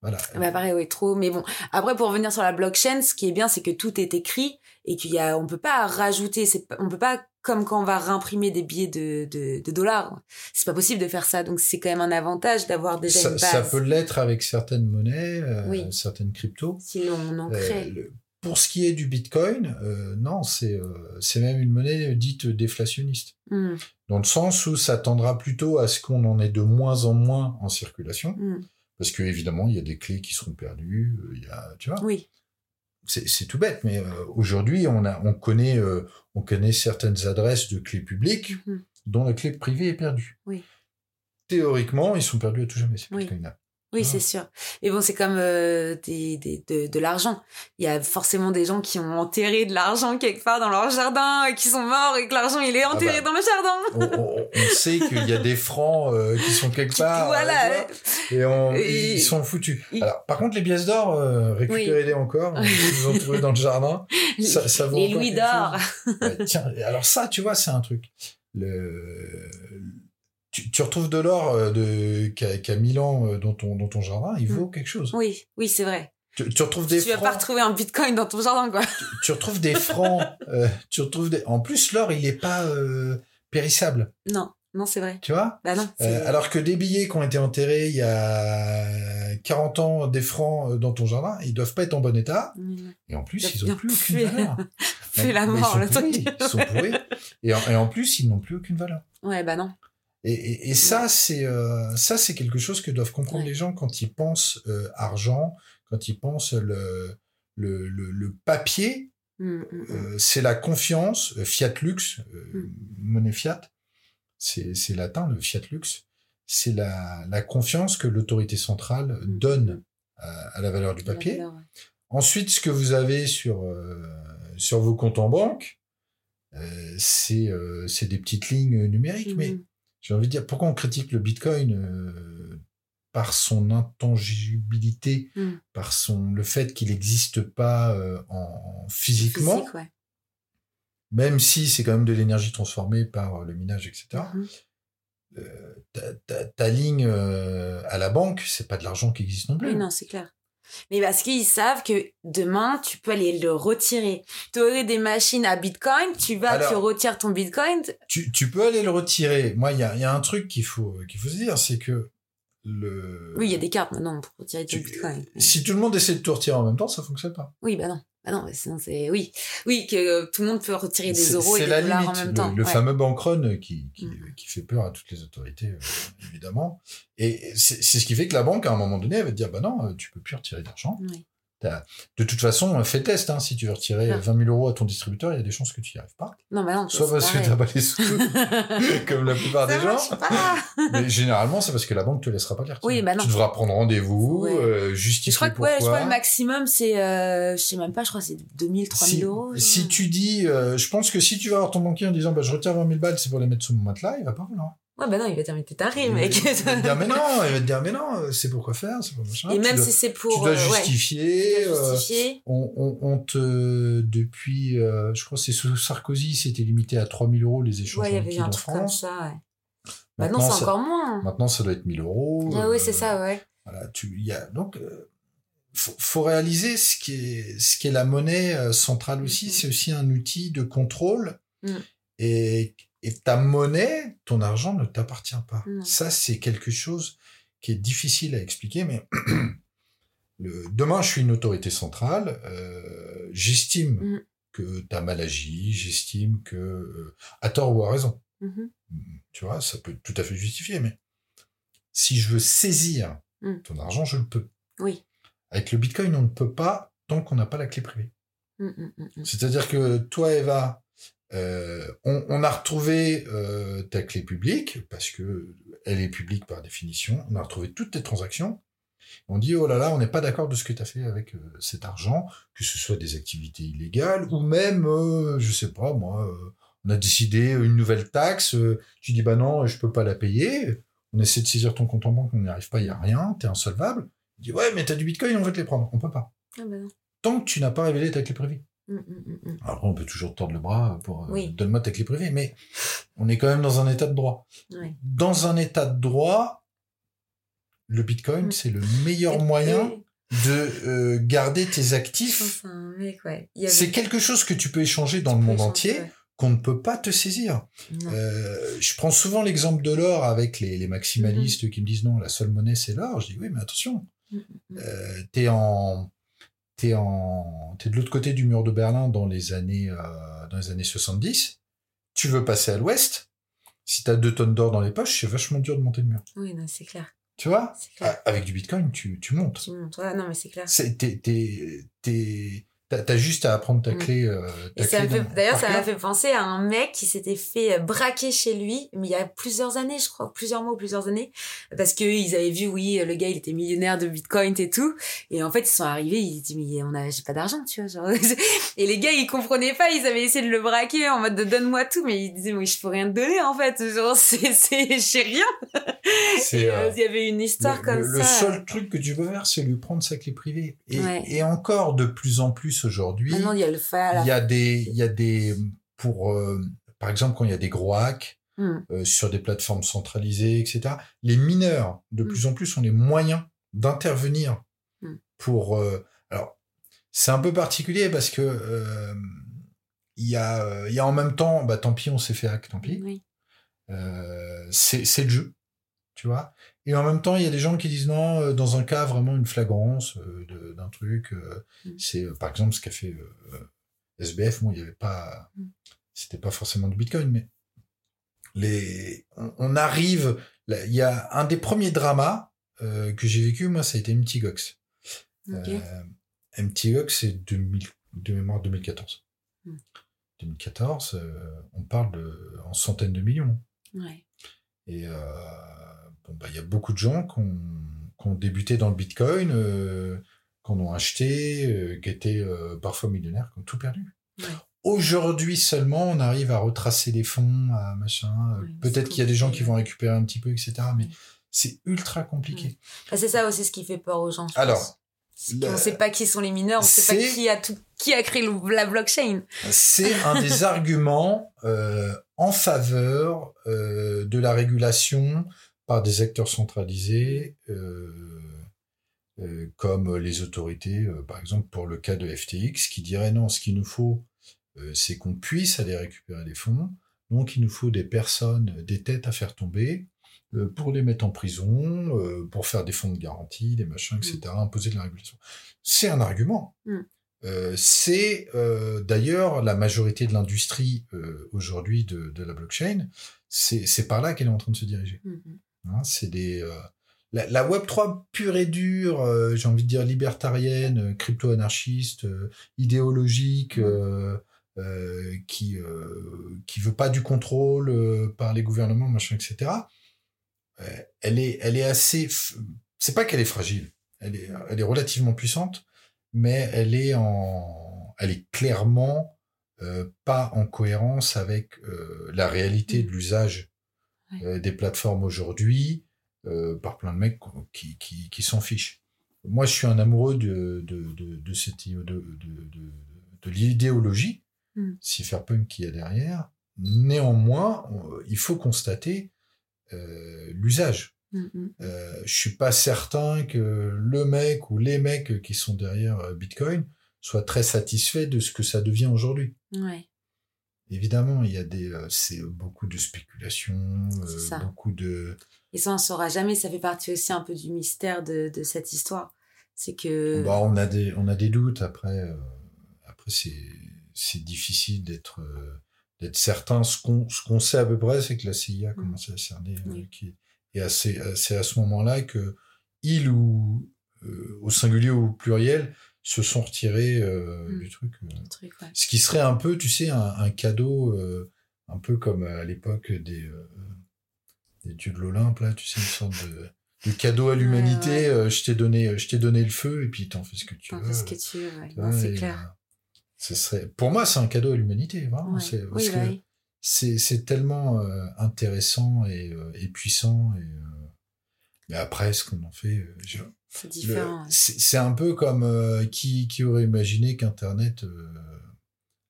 voilà. Bah pareil, oui, trop. Mais bon, après pour revenir sur la blockchain, ce qui est bien, c'est que tout est écrit et qu'il y a, on peut pas rajouter. C'est, on peut pas comme quand on va réimprimer des billets de, de, de dollars. C'est pas possible de faire ça. Donc c'est quand même un avantage d'avoir déjà ça, une ça peut l'être avec certaines monnaies, euh, Oui. certaines cryptos. Sinon on en Euh, crée. le- pour ce qui est du Bitcoin, euh, non, c'est euh, c'est même une monnaie dite déflationniste. Hmm, dans le sens où ça tendra plutôt à ce qu'on en ait de moins en moins en circulation, hmm. parce que évidemment il y a des clés qui seront perdues, euh, il y a, tu vois, Oui, c'est tout bête, mais euh, aujourd'hui on a, on connaît, on connaît certaines adresses de clés publiques Mhm. dont la clé privée est perdue. Oui. Théoriquement, ils sont perdus à tout jamais ces Oui. bitcoins-là. Oui, Ah. c'est sûr. Mais bon, c'est comme euh, des, des, de, de l'argent. Il y a forcément des gens qui ont enterré de l'argent quelque part dans leur jardin et qui sont morts et que l'argent il est enterré bah. dans le jardin. On, on- on sait qu'il y a des francs euh, qui sont quelque part, voilà. euh, et on- Et- ils sont foutus. Alors, par contre, les pièces d'or, euh, récupérez-les encore, ils ont trouvé dans le jardin. Ça, ça vaut Les louis d'or. Ouais, tiens, alors ça, tu vois, c'est un truc. Le... Tu, tu retrouves de l'or euh, de a 1000 ans euh, dans ton, dans ton jardin, il vaut quelque chose. Oui, oui, c'est vrai. Tu, tu retrouves des tu vas pas retrouver un bitcoin dans ton jardin, quoi. Tu retrouves des francs. euh, tu retrouves des. En plus, l'or, il est pas euh, périssable, Non, non, c'est vrai. tu vois? Bah non. Euh, alors que des billets qui ont été enterrés il y a 40 ans, des francs dans ton jardin, ils doivent pas être en bon état. Mm. Et en plus, Ils ont plus aucune valeur. Fais la ils mort, sont le truc. Ils sont pourris. Et en, et en plus, ils n'ont plus aucune valeur. Ouais, bah non. Et, et, et ça, c'est euh, ça, c'est quelque chose que doivent comprendre Ouais. les gens quand ils pensent euh, argent, quand ils pensent le le, le, le papier. Mm, mm, mm. euh, c'est la confiance. fiat lux, Mm. monnaie fiat, c'est c'est latin le fiat lux. C'est la la confiance que l'autorité centrale donne à, à la valeur du papier. valeur, ouais. Ensuite, ce que vous avez sur sur vos comptes en banque, c'est des petites lignes numériques. Mais. J'ai envie de dire, pourquoi on critique le Bitcoin euh, par son intangibilité, Mm. par son le fait qu'il n'existe pas euh, en physiquement, Physique, ouais. même si c'est quand même de l'énergie transformée par euh, le minage, etc. Mhm. Euh, ta, ta- ta ligne à la banque, c'est pas de l'argent qui existe non plus. Oui, non, c'est clair. Mais parce qu'ils savent que demain, tu peux aller le retirer. Tu aurais des machines à Bitcoin, tu vas, Alors- tu retires ton Bitcoin. tu, tu peux aller le retirer. Moi, il y a, y a un truc qu'il faut, qu'il faut se dire, c'est que le. Oui, il y a des cartes maintenant pour retirer ton Bitcoin. Si tout le monde essaie de tout retirer en même temps, ça fonctionne pas. Oui, bah non. Bah non, mais sinon c'est... Oui, oui, que euh, tout le monde peut retirer des euros et c'est des la dollars limite, en même le, temps. le Ouais. fameux bank run qui, qui, Mm. qui fait peur à toutes les autorités, euh, évidemment. Et c'est ce qui fait que la banque, à un moment donné, elle va te dire, bah non, euh, tu peux plus retirer d'argent. Oui. De toute façon, euh, fais test. Hein, si tu veux retirer Ah. 20 000 euros à ton distributeur, il y a des chances que tu n'y arrives pas. Non, bah non. Soit parce que pareil. t'as pas les sous, comme la plupart Ça des gens. pas. Mais généralement, c'est parce que la banque te laissera pas les retirer. Oui, bah non. Tu devras prendre rendez-vous, Ouais. euh, justifier je crois que ouais, je crois que le maximum c'est euh, je sais même pas, je crois que c'est 2000 3000 si, euros. genre. si tu dis, euh, je pense que si tu vas voir ton banquier en disant, bah, je retire 20 000 balles, c'est pour les mettre sous mon matelas, il va pas vouloir. Ouais, bah non, il va dire, mais t'es taré, mec. Il va te dire, mais non, il va te dire, mais non, c'est pourquoi faire, c'est pas machin. Et même si c'est pour. tu dois euh, ouais, justifier. euh, justifier. on, on, on te, depuis, euh, je crois que c'est sous Sarkozy, c'était limité à 3000 euros les échanges Ouais, il y avait un truc comme France. ça, ouais. Bah Maintenant, c'est encore moins. Maintenant, ça doit être 1000 euros. Ah oui, euh, c'est ça, ouais. Voilà, tu, il y a, donc, euh, faut, faut réaliser ce qui est, ce qui est la monnaie centrale aussi, Mhm. c'est aussi un outil de contrôle. Et, et ta monnaie, ton argent ne t'appartient pas. Non. Ça, c'est quelque chose qui est difficile à expliquer, mais le, demain, je suis une autorité centrale, euh, j'estime Mhm. que tu as mal agi, j'estime que, euh, à tort ou à raison, Mhm. tu vois, ça peut tout à fait justifier, mais si je veux saisir Mm. ton argent, je le peux. Oui. Avec le Bitcoin, on ne peut pas tant qu'on n'a pas la clé privée. Mm, mm, mm, mm. C'est-à-dire que toi, Eva, euh, on, on a retrouvé euh, ta clé publique, parce que elle est publique par définition, on a retrouvé toutes tes transactions. On dit, oh là là, on n'est pas d'accord de ce que tu as fait avec euh, cet argent, que ce soit des activités illégales, ou même, je sais pas, moi, on a décidé une nouvelle taxe, tu dis, bah non, je peux pas la payer, on essaie de saisir ton compte en banque, on n'y arrive pas, il n'y a rien, t'es insolvable. Il dit, ouais, mais t'as du bitcoin, on va te les prendre. On peut pas. Ah non. Tant que tu n'as pas révélé ta clé privée. Mm, mm, mm, mm. Après, on peut toujours tordre le bras pour euh, Oui. donne-moi ta clé privée, mais on est quand même dans un état de droit. Dans un état de droit, le bitcoin, c'est le meilleur moyen de euh, garder tes actifs. Enfin, ouais. Avait- C'est quelque chose que tu peux échanger dans le Tu monde échanger, entier ouais. qu'on ne peut pas te saisir. Euh, je prends souvent l'exemple de l'or avec les, les maximalistes qui me disent non, la seule monnaie c'est l'or. Je dis oui, mais attention, t'es en t'es en t'es de l'autre côté du mur de Berlin dans les années euh, dans les années 70 tu veux passer à l'ouest si t'as deux tonnes d'or dans les poches c'est vachement dur de monter le mur Oui, non, c'est clair. tu vois? C'est clair. A- avec du bitcoin tu, tu montes Tu montes. Ouais, non, mais c'est clair. t'es t'es t'as juste à apprendre ta Mm. clé euh, ça d'ailleurs, ça m'a fait penser à un mec qui s'était fait braquer chez lui, mais il y a plusieurs années, je crois, plusieurs mois plusieurs années, parce que ils avaient vu, oui, le gars, il était millionnaire de Bitcoin et tout, et en fait, ils sont arrivés, ils disent, mais on a, j'ai pas d'argent, tu vois, genre. et les gars, ils comprenaient pas, ils avaient essayé de le braquer en mode de donne-moi tout, mais ils disaient, mais je peux rien te donner, en fait, genre, c'est, c'est, j'ai rien. euh, euh, il y avait une histoire le, comme le- le ça. seul truc que tu peux faire, c'est lui prendre sa clé privée. Et, Ouais. et encore de plus en plus aujourd'hui, Maintenant, il y a le fa, il y a des, il y a des, pour, euh, par exemple, quand il y a des gros hacks Hmm. euh, sur des plateformes centralisées, etc. Les mineurs, de Mm. plus en plus, ont les moyens d'intervenir Mm. pour. euh, alors, c'est un peu particulier parce que il y a, il y a en même temps, bah tant pis, on s'est fait hack, tant pis. Oui. C'est le jeu, tu vois. Et en même temps, il y a des gens qui disent non, euh, dans un cas vraiment une flagrance euh, d'un truc, euh, Mm. c'est euh, par exemple ce qu'a fait SBF. Bon, il y avait pas, Mm. c'était pas forcément du Bitcoin, mais les, on, on arrive. là, Il y a un des premiers dramas que j'ai vécu, moi, ça a été MTGOX. Ok. Euh, MTGOX, c'est 2000 de mémoire 2014. Mm. 2014, euh, on parle de, en centaines de millions. Ouais. Et euh, bon, bah, il y a beaucoup de gens qui ont, qui ont débuté dans le Bitcoin, euh, qui en ont acheté, euh, qui étaient euh, parfois millionnaires, qui ont tout perdu. Ouais. Aujourd'hui seulement, on arrive à retracer les fonds, à machin. euh, Ouais, Peut-être qu'il y a des gens qui vont récupérer un petit peu, etc. Mais Ouais. c'est ultra compliqué. Ah, c'est ça aussi ce qui fait peur aux gens. je Alors, pense. Le- qu'on sait pas qui sont les mineurs, on sait pas qui a tout, qui a créé le- la blockchain. C'est un des arguments euh, en faveur euh, de la régulation par des acteurs centralisés, euh, euh, comme les autorités, euh, par exemple pour le cas de FTX, qui diraient non, ce qu'il nous faut, c'est qu'on puisse aller récupérer les fonds. Donc il nous faut des personnes, des têtes à faire tomber pour les mettre en prison, pour faire des fonds de garantie, des machins, etc., imposer de la régulation. C'est un argument. Mm. Euh, c'est euh, d'ailleurs la majorité de l'industrie euh, aujourd'hui de, de la blockchain, c'est par là qu'elle est en train de se diriger. Mhm. Hein, c'est des euh, la, la Web 3 pure et dure, euh, j'ai envie de dire libertarienne, euh, crypto-anarchiste, idéologique, qui qui veut pas du contrôle par les gouvernements, machin, etc. Elle est elle est assez, c'est pas qu'elle est fragile, elle est elle est relativement puissante, mais elle est en elle est clairement euh, pas en cohérence avec euh, la réalité de l'usage euh, des plateformes aujourd'hui euh, par plein de mecs qui, qui, qui s'en fichent. Moi, je suis un amoureux de, de, de, de cette de, l'idéologie Mm. cypherpunk qu'il y a derrière. Néanmoins, on- il faut constater euh, l'usage. Mm, mm. Euh, je suis pas certain que le mec ou les mecs qui sont derrière Bitcoin soient très satisfaits de ce que ça devient aujourd'hui. Ouais. Évidemment, il y a des, euh, c'est beaucoup de spéculation, euh, beaucoup de. Et ça, on saura jamais. Ça fait partie aussi un peu du mystère de, de cette histoire. C'est que. Bah, on a des, on a des doutes. Après, euh, après c'est, c'est difficile d'être, euh, d'être certain. Ce qu'on, ce qu'on sait à peu près, c'est que la CIA a commencé à cerner. Mm. Oui. qui, et c'est à ce moment-là que il ou au singulier ou au pluriel se sont retirés euh, Mm. du truc. euh. le truc, ouais. Ce qui serait un peu, tu sais, un, un cadeau, euh, un peu comme à l'époque des, des dieux de l'Olympe, là, tu sais, une sorte de, de cadeau à l'humanité. ouais. je t'ai donné, je t'ai donné le feu et puis t'en fais ce que tu T'en veux. fais ce que tu veux, c'est clair. ce serait, pour moi, c'est un cadeau à l'humanité, vraiment. C'est, parce Oui, que bah c'est, tellement intéressant et, et puissant. Et, mais après, ce qu'on en fait, je- C'est différent. c'est un peu comme euh, qui, qui aurait imaginé qu'Internet euh,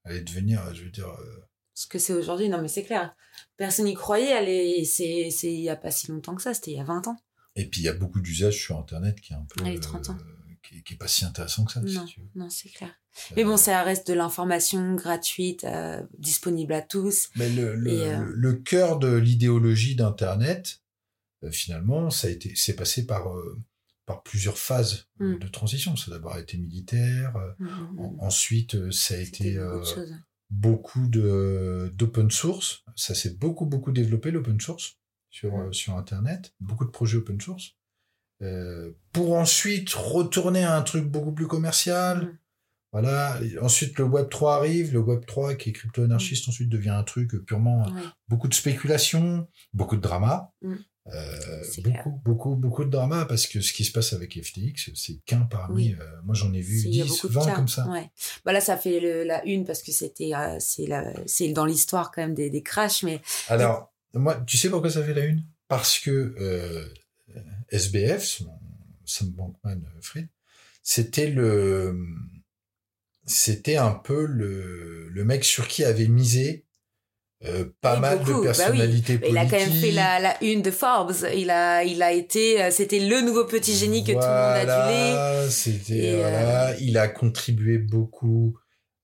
allait devenir, je veux dire, euh, Ce que c'est aujourd'hui, non, mais c'est clair. Personne n'y croyait. C'est, il y a pas si longtemps que ça. C'était il y a 20 ans. et puis il y a beaucoup d'usages sur Internet qui est un peu, Allez, 30 ans. qui, est- qui est pas si intéressant que ça. si Non. veux. Non, c'est clair. Mais bon, ça reste de l'information gratuite, disponible à tous. mais le, le, et, le- cœur de l'idéologie d'Internet, finalement, ça a été, c'est passé par par plusieurs phases Mm. de transition. Ça a d'abord été militaire, euh, Mm, mm, en- ensuite euh, ça a été beaucoup de euh, beaucoup d'open source. Ça s'est beaucoup beaucoup développé l'open source sur euh, sur internet, beaucoup de projets open source. Euh, pour ensuite retourner à un truc beaucoup plus commercial. Mm. Voilà. Et ensuite le Web 3 arrive, le Web 3 qui est crypto-anarchiste ensuite devient un truc purement beaucoup de spéculation, beaucoup de drama. Euh, beaucoup, beaucoup, beaucoup de drama parce que ce qui se passe avec FTX, c'est qu'un parmi. Oui. euh, moi, j'en ai vu C'est- il y a 10, beaucoup de 20 cas. comme ça. Ouais. Bah là, ça fait le- la une parce que c'était, euh, c'est la- c'est dans l'histoire quand même des, des crashs, mais Alors, moi, tu sais pourquoi ça fait la une? Parce que SBF, son- Sam Bankman-Fried, c'était le, c'était un peu le, le mec sur qui avait misé euh, pas mal beaucoup, bah de oui. personnalités il a quand même fait la, la une de Forbes. Il a, il a été, euh, c'était le nouveau petit génie que tout le monde adulait. Voilà, C'était Et, euh, voilà, il a contribué beaucoup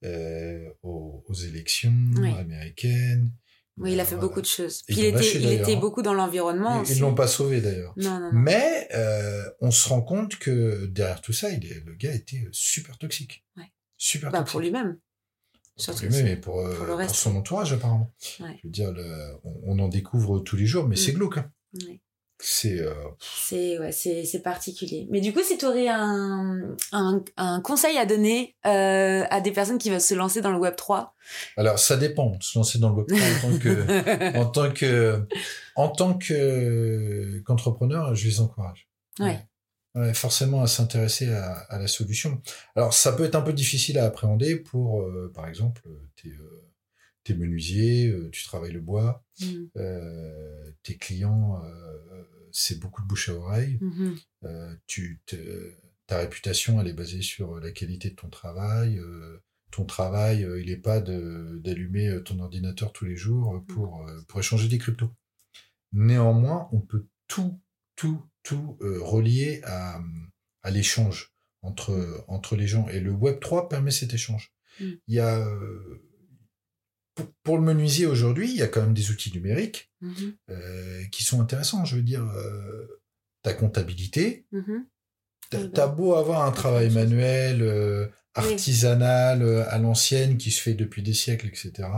euh, aux, aux élections Oui. américaines. Oui, il a fait voilà. beaucoup de choses. Puis il était, lâché, il d'ailleurs, était hein. beaucoup dans l'environnement. Ils-. Ils l'ont pas sauvé d'ailleurs. Non, non, non. Mais on se rend compte que derrière tout ça, il est, le gars était super toxique. Ouais. Super Bah, toxique. pour lui-même. Surtout lui-même aussi. et pour, euh, pour le pour son entourage apparemment. Ouais. Je veux dire, le- on, on en découvre tous les jours, mais Mm. c'est glauque. hein. Ouais. C'est euh, C'est ouais, c'est particulier. Mais du coup, si tu aurais un, un un conseil à donner euh, à des personnes qui veulent se lancer dans le Web 3, alors ça dépend. Se lancer dans le web 3 en tant que en tant que en tant que qu'entrepreneur, je les encourage. Ouais. Ouais, forcément à s'intéresser à, à la solution. Alors ça peut être un peu difficile à appréhender pour, euh, par exemple, tes, euh, tes menuisiers, euh, tu travailles le bois, Mm. euh, tes clients, c'est beaucoup de bouche à oreille. Euh, tu ta réputation, elle est basée sur la qualité de ton travail. ton travail, il n'est pas d'allumer ton ordinateur tous les jours euh, pour, pour échanger des cryptos. Néanmoins, on peut tout, tout, tout euh, relier à, à l'échange entre, entre les gens. Et le Web3 permet cet échange. Mm. Il y a, euh, pour, pour le menuisier aujourd'hui, il y a quand même des outils numériques Mhm. euh, qui sont intéressants. Je veux dire, euh, ta comptabilité, Mhm. T'as beau avoir un travail manuel, euh, artisanal, à l'ancienne, qui se fait depuis des siècles, etc.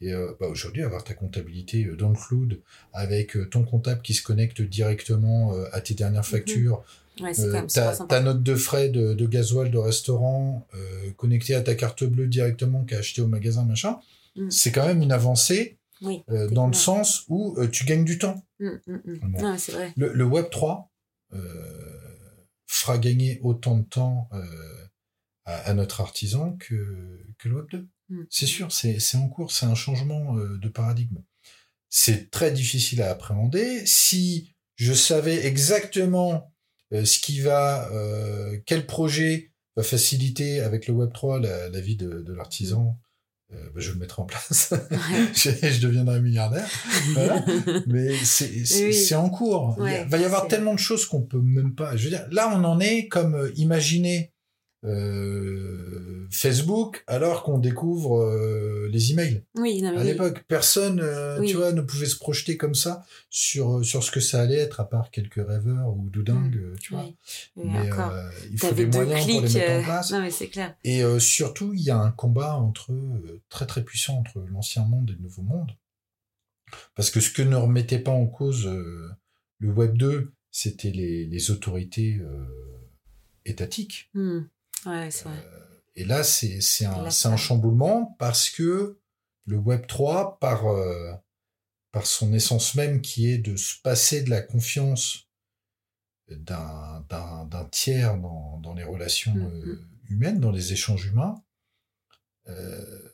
Et euh, bah, aujourd'hui, avoir ta comptabilité euh, dans le cloud, avec euh, ton comptable qui se connecte directement à tes dernières factures, Ouais, euh, même super ta, note de frais de, de gasoil de restaurant euh, connectée à ta carte bleue directement qu'a acheté au magasin, machin, Mm. c'est quand même une avancée Oui. dans le sens où tu gagnes du temps. Mm, mm, mm. Bon. Non, c'est vrai. Le, le Web 3 euh, fera gagner autant de temps à, à notre artisan que, que le Web 2. Mm. C'est sûr, c'est en cours, c'est un changement euh, de paradigme. c'est très difficile à appréhender. Si je savais exactement euh, ce qui va, euh, quel projet va faciliter avec le Web 3 la, la vie de, de l'artisan, euh, bah, je le mettrai en place. je, je, deviendrai milliardaire. Voilà. Mais c'est oui. en cours. Ouais, Il va y avoir tellement de choses qu'on peut même pas. Je veux dire, là, on en est comme euh, imaginer euh, Facebook alors qu'on découvre euh, les emails. Oui, non, à l'époque, personne, euh, oui. tu vois, ne pouvait se projeter comme ça sur sur ce que ça allait être, à part quelques rêveurs ou doudingues, mmh. tu vois. Oui. Mais il faut des moyens clics, pour les mettre en place. Non, mais c'est clair. Et surtout, il y a un combat entre très très puissant entre l'ancien monde et le nouveau monde, parce que ce que ne remettait pas en cause le Web 2, c'était les, les autorités étatiques. Mmh. Ouais, c'est vrai. Euh, et là, c'est c'est un, c'est un chamboulement parce que le Web 3, par, euh, par son essence même qui est de se passer de la confiance d'un, d'un, d'un tiers dans, dans les relations mmh, euh, humaines, dans les échanges humains, euh,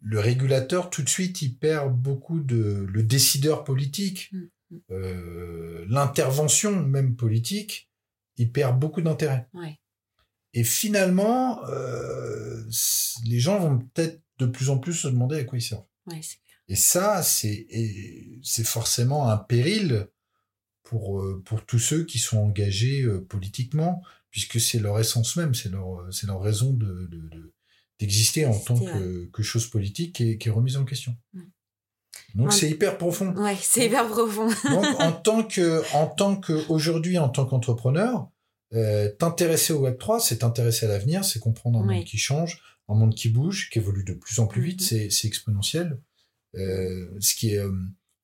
le régulateur, tout de suite, il perd beaucoup de... le décideur politique, euh, l'intervention même politique, il perd beaucoup d'intérêt. Ouais. Et finalement, euh, les gens vont peut-être de plus en plus se demander à quoi ils servent. Ouais, et ça, c'est forcément un péril pour euh, pour tous ceux qui sont engagés euh, politiquement, puisque c'est leur essence même, c'est leur leur raison de d'exister de, en tant que, que chose politique qui est, qui est remise en question. Donc c'est hyper profond. Ouais, c'est hyper profond. Donc en tant que en tant que aujourd'hui en tant qu'entrepreneur, euh, t'intéresser au Web 3, c'est t'intéresser à l'avenir, c'est comprendre un oui. monde qui change, un monde qui bouge, qui évolue de plus en plus vite, -hmm. c'est exponentiel. Euh, ce qui est euh,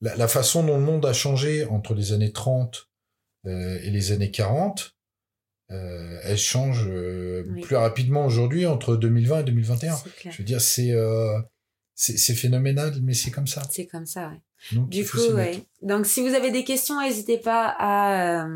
la, la, façon dont le monde a changé entre les années 30 euh, et les années 40, euh, elle change oui. plus rapidement aujourd'hui entre 2020 et 2021. Je veux dire, c'est c'est phénoménal, mais c'est comme ça. C'est comme ça, ouais. Donc, du coup, ouais. Donc, si vous avez des questions, n'hésitez pas à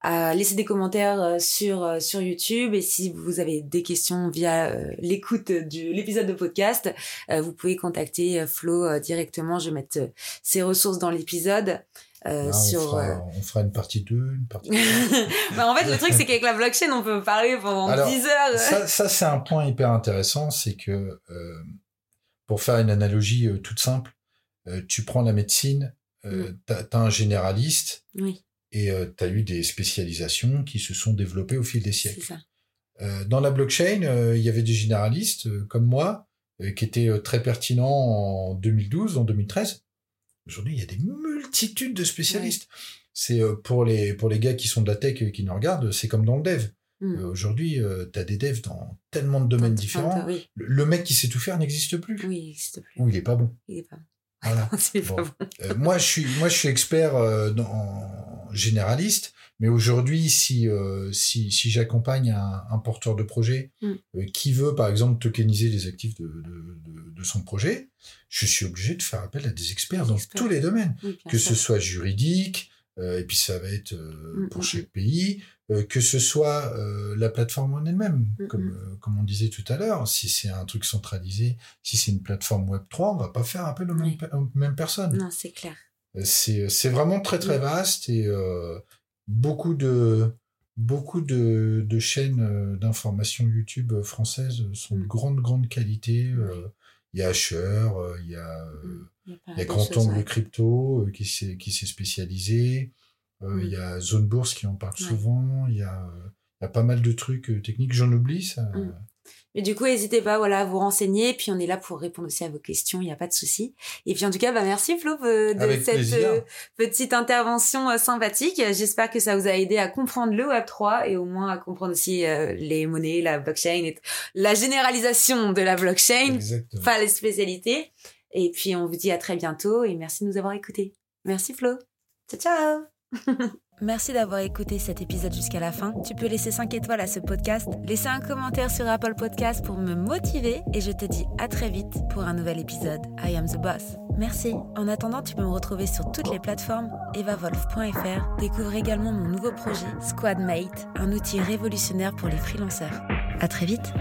à laisser des commentaires euh, sur euh, sur YouTube et si vous avez des questions via euh, l'écoute de l'épisode de podcast, vous pouvez contacter Flo directement. Je vais mettre ses ressources dans l'épisode. Euh, on sur fera, on fera une partie 2, une partie bah, en fait, le truc, c'est qu'avec la blockchain, on peut parler pendant Alors, 10 heures. Ça, ça c'est un point hyper intéressant, c'est que euh, pour faire une analogie toute simple, tu prends la médecine, mm. tu as, un généraliste, oui et euh, tu as eu des spécialisations qui se sont développées au fil des siècles. Euh, dans la blockchain, euh, il y avait des généralistes euh, comme moi qui étaient très pertinents en 2012, en 2013. Aujourd'hui, il y a des multitudes de spécialistes. Ouais. C'est pour les pour les gars qui sont de la tech et qui nous regardent, c'est comme dans le dev. Mm. Aujourd'hui, tu as des devs dans tellement de domaines différents. Oui. Le, le, mec qui sait tout faire n'existe plus. Oui, il n'existe plus. Ou il est pas bon. Il est pas bon. Voilà. bon. Euh, moi, je suis, moi, je suis expert euh, en généraliste, mais aujourd'hui, si, euh, si, si j'accompagne un, un, porteur de projet mm. euh, qui veut, par exemple, tokeniser les actifs de, de, de, de, son projet, je suis obligé de faire appel à des experts des dans experts. tous les domaines, oui, que sûr. ce soit juridique, et puis ça va être mm, pour mm, chaque pays, euh, que ce soit euh, la plateforme en elle-même, comme, euh, comme on disait tout à l'heure, si c'est un truc centralisé, si c'est une plateforme Web 3, on va pas faire appel aux, oui. mêmes, aux mêmes, personnes. Non, c'est clair. C'est vraiment très très vaste et beaucoup de beaucoup de, de chaînes d'information YouTube françaises sont de grande grande qualité. Il y a Asher, il y a, il y a Grand Angle Crypto qui s'est qui s'est spécialisé. Euh, il y a Zone Bourse qui en parle ouais. souvent. Il y, a, y a pas mal de trucs euh, techniques. J'en oublie, ça. Mm. Mais du coup, n'hésitez pas voilà, à vous renseigner. Puis on est là pour répondre aussi à vos questions. Il n'y a pas de souci. Et puis en tout cas, bah, merci Flo euh, de Avec cette plaisir. petite intervention sympathique. J'espère que ça vous a aidé à comprendre le Web3 et au moins à comprendre aussi euh, les monnaies, la blockchain, et la généralisation de la blockchain, Exactement. pas les spécialités. Et puis on vous dit à très bientôt et merci de nous avoir écoutés. Merci Flo. Ciao ciao Merci d'avoir écouté cet épisode jusqu'à la fin. Tu peux laisser 5 étoiles à ce podcast, laisser un commentaire sur Apple Podcast pour me motiver et je te dis à très vite pour un nouvel épisode. I am the boss. Merci. En attendant, tu peux me retrouver sur toutes les plateformes evavolf.fr. Découvre également mon nouveau projet Squadmate, un outil révolutionnaire pour les freelanceurs. À très vite.